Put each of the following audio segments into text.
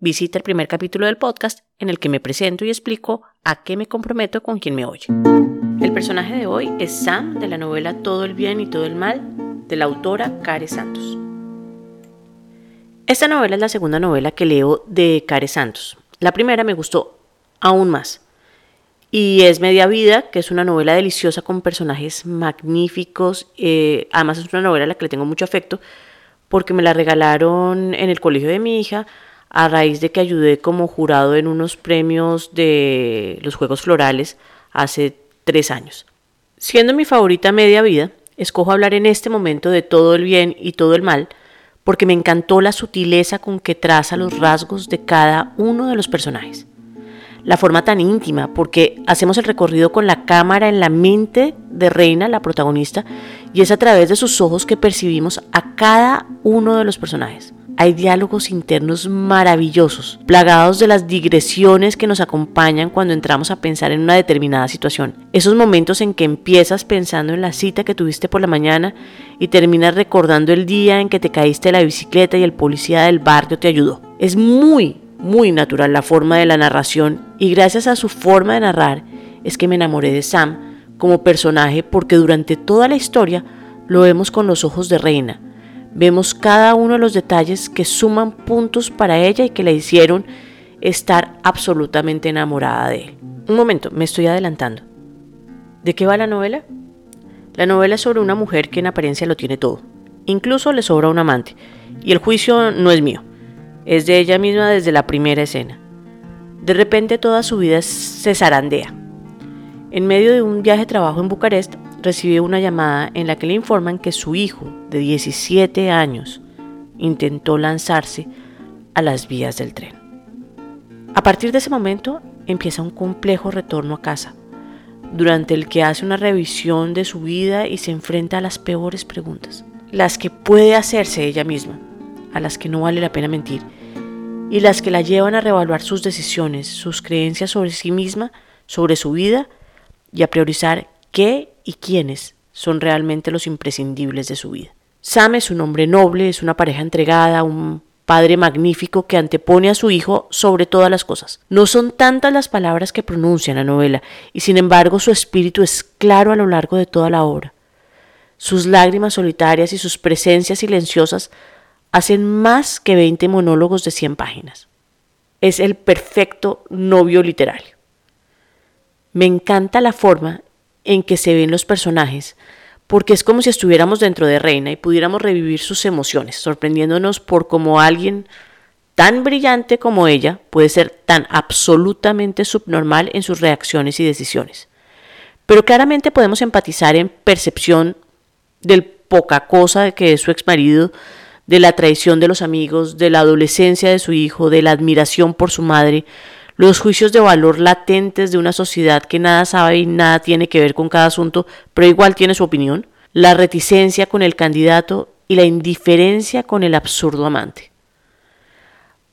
visita el primer capítulo del podcast en el que me presento y explico a qué me comprometo con quien me oye. El personaje de hoy es Sam de la novela Todo el bien y todo el mal de la autora Care Santos. Esta novela es la segunda novela que leo de Care Santos. La primera me gustó aún más. Y es Media Vida, que es una novela deliciosa con personajes magníficos. Eh, además es una novela a la que le tengo mucho afecto porque me la regalaron en el colegio de mi hija a raíz de que ayudé como jurado en unos premios de los Juegos Florales hace tres años. Siendo mi favorita media vida, escojo hablar en este momento de todo el bien y todo el mal, porque me encantó la sutileza con que traza los rasgos de cada uno de los personajes. La forma tan íntima, porque hacemos el recorrido con la cámara en la mente de Reina, la protagonista, y es a través de sus ojos que percibimos a cada uno de los personajes hay diálogos internos maravillosos, plagados de las digresiones que nos acompañan cuando entramos a pensar en una determinada situación. Esos momentos en que empiezas pensando en la cita que tuviste por la mañana y terminas recordando el día en que te caíste de la bicicleta y el policía del barrio te ayudó. Es muy, muy natural la forma de la narración y gracias a su forma de narrar es que me enamoré de Sam como personaje porque durante toda la historia lo vemos con los ojos de reina Vemos cada uno de los detalles que suman puntos para ella y que la hicieron estar absolutamente enamorada de él. Un momento, me estoy adelantando. ¿De qué va la novela? La novela es sobre una mujer que en apariencia lo tiene todo. Incluso le sobra un amante. Y el juicio no es mío. Es de ella misma desde la primera escena. De repente toda su vida se zarandea. En medio de un viaje de trabajo en Bucarest, recibió una llamada en la que le informan que su hijo, de 17 años, intentó lanzarse a las vías del tren. A partir de ese momento empieza un complejo retorno a casa, durante el que hace una revisión de su vida y se enfrenta a las peores preguntas, las que puede hacerse ella misma, a las que no vale la pena mentir, y las que la llevan a revaluar sus decisiones, sus creencias sobre sí misma, sobre su vida y a priorizar qué y quiénes son realmente los imprescindibles de su vida. Sam es un hombre noble, es una pareja entregada, un padre magnífico que antepone a su hijo sobre todas las cosas. No son tantas las palabras que pronuncia en la novela, y sin embargo su espíritu es claro a lo largo de toda la obra. Sus lágrimas solitarias y sus presencias silenciosas hacen más que 20 monólogos de 100 páginas. Es el perfecto novio literario. Me encanta la forma en que se ven los personajes, porque es como si estuviéramos dentro de Reina y pudiéramos revivir sus emociones, sorprendiéndonos por cómo alguien tan brillante como ella puede ser tan absolutamente subnormal en sus reacciones y decisiones. Pero claramente podemos empatizar en percepción del poca cosa que es su exmarido, de la traición de los amigos, de la adolescencia de su hijo, de la admiración por su madre, los juicios de valor latentes de una sociedad que nada sabe y nada tiene que ver con cada asunto, pero igual tiene su opinión, la reticencia con el candidato y la indiferencia con el absurdo amante.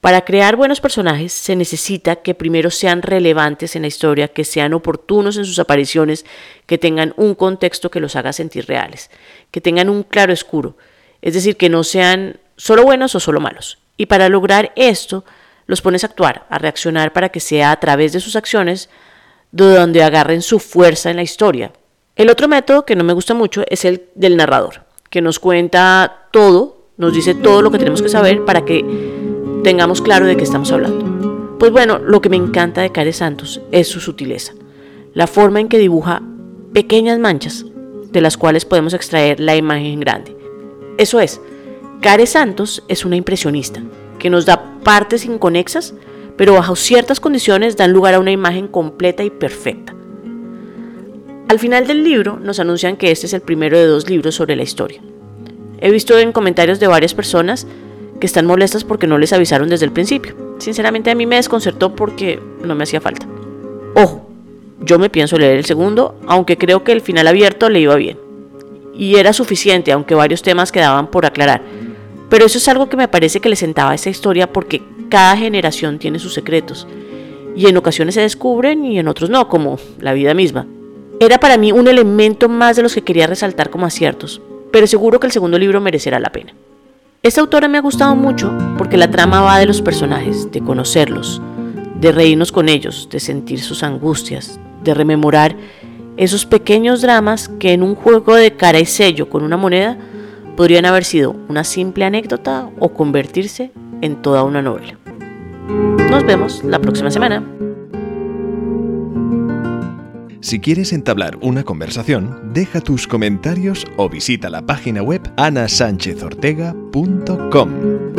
Para crear buenos personajes se necesita que primero sean relevantes en la historia, que sean oportunos en sus apariciones, que tengan un contexto que los haga sentir reales, que tengan un claro escuro, es decir, que no sean solo buenos o solo malos. Y para lograr esto, los pones a actuar, a reaccionar para que sea a través de sus acciones de donde agarren su fuerza en la historia. El otro método que no me gusta mucho es el del narrador, que nos cuenta todo, nos dice todo lo que tenemos que saber para que tengamos claro de qué estamos hablando. Pues bueno, lo que me encanta de Care Santos es su sutileza, la forma en que dibuja pequeñas manchas de las cuales podemos extraer la imagen grande. Eso es, Care Santos es una impresionista que nos da partes inconexas, pero bajo ciertas condiciones dan lugar a una imagen completa y perfecta. Al final del libro nos anuncian que este es el primero de dos libros sobre la historia. He visto en comentarios de varias personas que están molestas porque no les avisaron desde el principio. Sinceramente a mí me desconcertó porque no me hacía falta. Ojo, yo me pienso leer el segundo, aunque creo que el final abierto le iba bien. Y era suficiente, aunque varios temas quedaban por aclarar. Pero eso es algo que me parece que le sentaba a esa historia porque cada generación tiene sus secretos. Y en ocasiones se descubren y en otros no, como la vida misma. Era para mí un elemento más de los que quería resaltar como aciertos, pero seguro que el segundo libro merecerá la pena. Esta autora me ha gustado mucho porque la trama va de los personajes, de conocerlos, de reírnos con ellos, de sentir sus angustias, de rememorar esos pequeños dramas que en un juego de cara y sello con una moneda podrían haber sido una simple anécdota o convertirse en toda una novela. Nos vemos la próxima semana. Si quieres entablar una conversación, deja tus comentarios o visita la página web anasanchezortega.com.